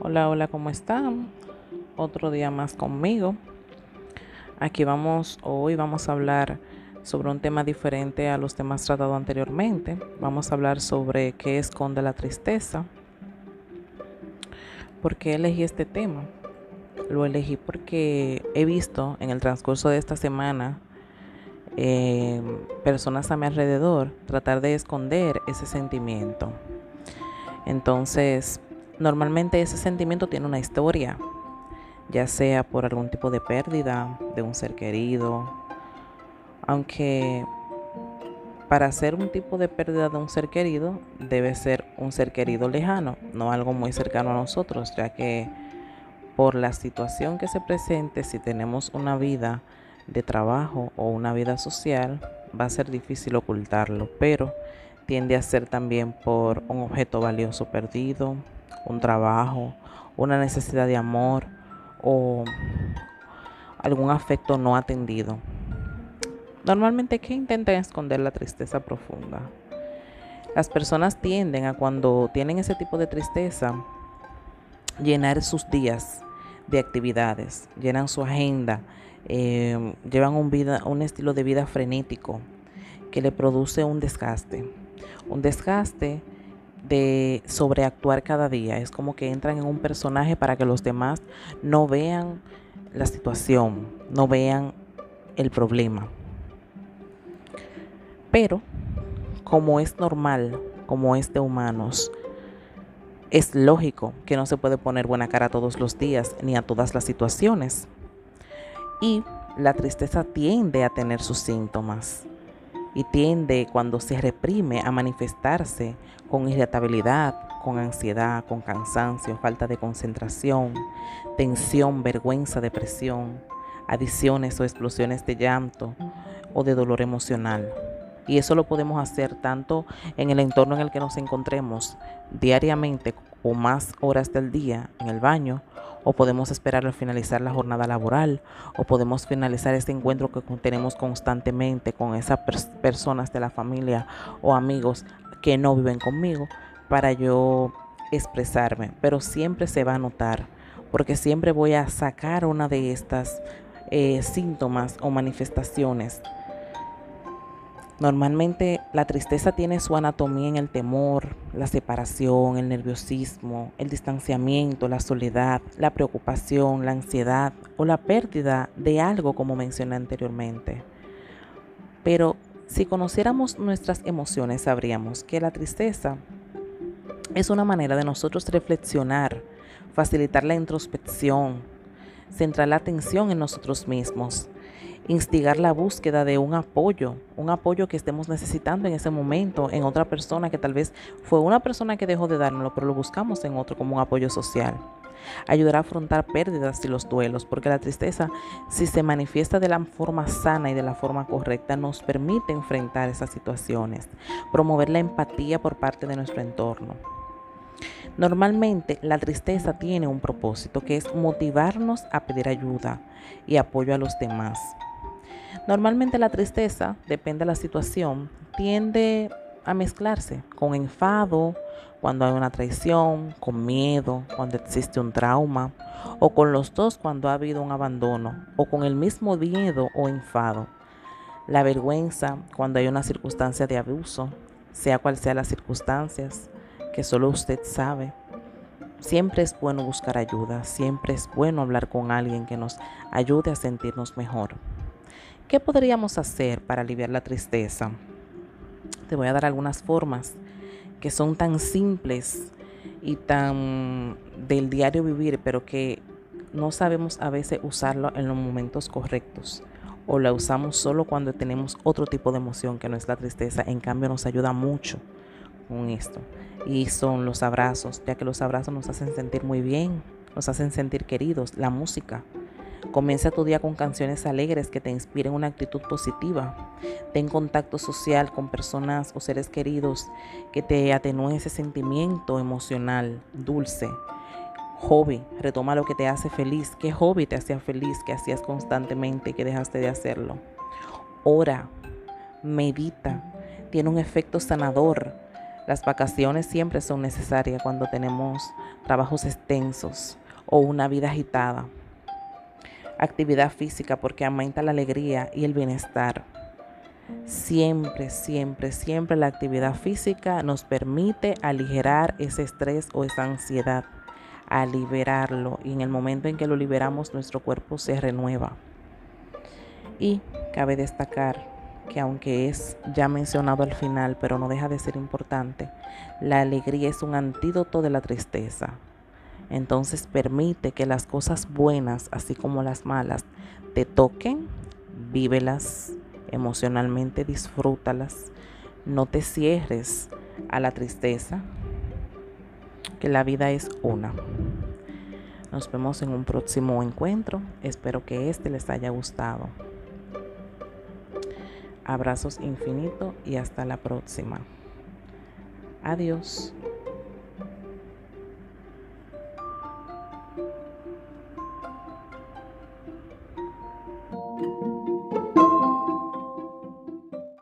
Hola, hola, ¿cómo están? Otro día más conmigo. Aquí vamos, hoy vamos a hablar sobre un tema diferente a los temas tratados anteriormente. Vamos a hablar sobre qué esconde la tristeza. ¿Por qué elegí este tema? Lo elegí porque he visto en el transcurso de esta semana eh, personas a mi alrededor tratar de esconder ese sentimiento. Entonces, Normalmente ese sentimiento tiene una historia, ya sea por algún tipo de pérdida de un ser querido, aunque para ser un tipo de pérdida de un ser querido debe ser un ser querido lejano, no algo muy cercano a nosotros, ya que por la situación que se presente, si tenemos una vida de trabajo o una vida social, va a ser difícil ocultarlo, pero tiende a ser también por un objeto valioso perdido, un trabajo, una necesidad de amor o algún afecto no atendido. Normalmente, ¿qué intentan esconder la tristeza profunda? Las personas tienden a cuando tienen ese tipo de tristeza, llenar sus días de actividades, llenan su agenda, eh, llevan un, vida, un estilo de vida frenético que le produce un desgaste. Un desgaste de sobreactuar cada día. Es como que entran en un personaje para que los demás no vean la situación, no vean el problema. Pero, como es normal, como es de humanos, es lógico que no se puede poner buena cara todos los días ni a todas las situaciones. Y la tristeza tiende a tener sus síntomas y tiende cuando se reprime a manifestarse con irritabilidad, con ansiedad, con cansancio, falta de concentración, tensión, vergüenza, depresión, adiciones o explosiones de llanto o de dolor emocional. Y eso lo podemos hacer tanto en el entorno en el que nos encontremos diariamente o más horas del día en el baño o podemos esperar al finalizar la jornada laboral, o podemos finalizar este encuentro que tenemos constantemente con esas personas de la familia o amigos que no viven conmigo para yo expresarme, pero siempre se va a notar, porque siempre voy a sacar una de estas eh, síntomas o manifestaciones Normalmente la tristeza tiene su anatomía en el temor, la separación, el nerviosismo, el distanciamiento, la soledad, la preocupación, la ansiedad o la pérdida de algo como mencioné anteriormente. Pero si conociéramos nuestras emociones sabríamos que la tristeza es una manera de nosotros reflexionar, facilitar la introspección, centrar la atención en nosotros mismos instigar la búsqueda de un apoyo, un apoyo que estemos necesitando en ese momento en otra persona que tal vez fue una persona que dejó de dárnoslo, pero lo buscamos en otro como un apoyo social. Ayudar a afrontar pérdidas y los duelos, porque la tristeza, si se manifiesta de la forma sana y de la forma correcta, nos permite enfrentar esas situaciones, promover la empatía por parte de nuestro entorno. Normalmente la tristeza tiene un propósito que es motivarnos a pedir ayuda y apoyo a los demás. Normalmente la tristeza, depende de la situación, tiende a mezclarse con enfado, cuando hay una traición, con miedo, cuando existe un trauma, o con los dos cuando ha habido un abandono, o con el mismo miedo o enfado. La vergüenza cuando hay una circunstancia de abuso, sea cual sea las circunstancias, que solo usted sabe. Siempre es bueno buscar ayuda, siempre es bueno hablar con alguien que nos ayude a sentirnos mejor. ¿Qué podríamos hacer para aliviar la tristeza? Te voy a dar algunas formas que son tan simples y tan del diario vivir, pero que no sabemos a veces usarlo en los momentos correctos o la usamos solo cuando tenemos otro tipo de emoción que no es la tristeza. En cambio nos ayuda mucho con esto. Y son los abrazos, ya que los abrazos nos hacen sentir muy bien, nos hacen sentir queridos, la música. Comienza tu día con canciones alegres que te inspiren una actitud positiva. Ten contacto social con personas o seres queridos que te atenúen ese sentimiento emocional dulce. Hobby, retoma lo que te hace feliz. ¿Qué hobby te hacía feliz que hacías constantemente y que dejaste de hacerlo? Ora, medita, tiene un efecto sanador. Las vacaciones siempre son necesarias cuando tenemos trabajos extensos o una vida agitada. Actividad física porque aumenta la alegría y el bienestar. Siempre, siempre, siempre la actividad física nos permite aligerar ese estrés o esa ansiedad, a liberarlo y en el momento en que lo liberamos nuestro cuerpo se renueva. Y cabe destacar que aunque es ya mencionado al final, pero no deja de ser importante, la alegría es un antídoto de la tristeza. Entonces permite que las cosas buenas, así como las malas, te toquen, vívelas emocionalmente, disfrútalas. No te cierres a la tristeza, que la vida es una. Nos vemos en un próximo encuentro. Espero que este les haya gustado. Abrazos infinitos y hasta la próxima. Adiós.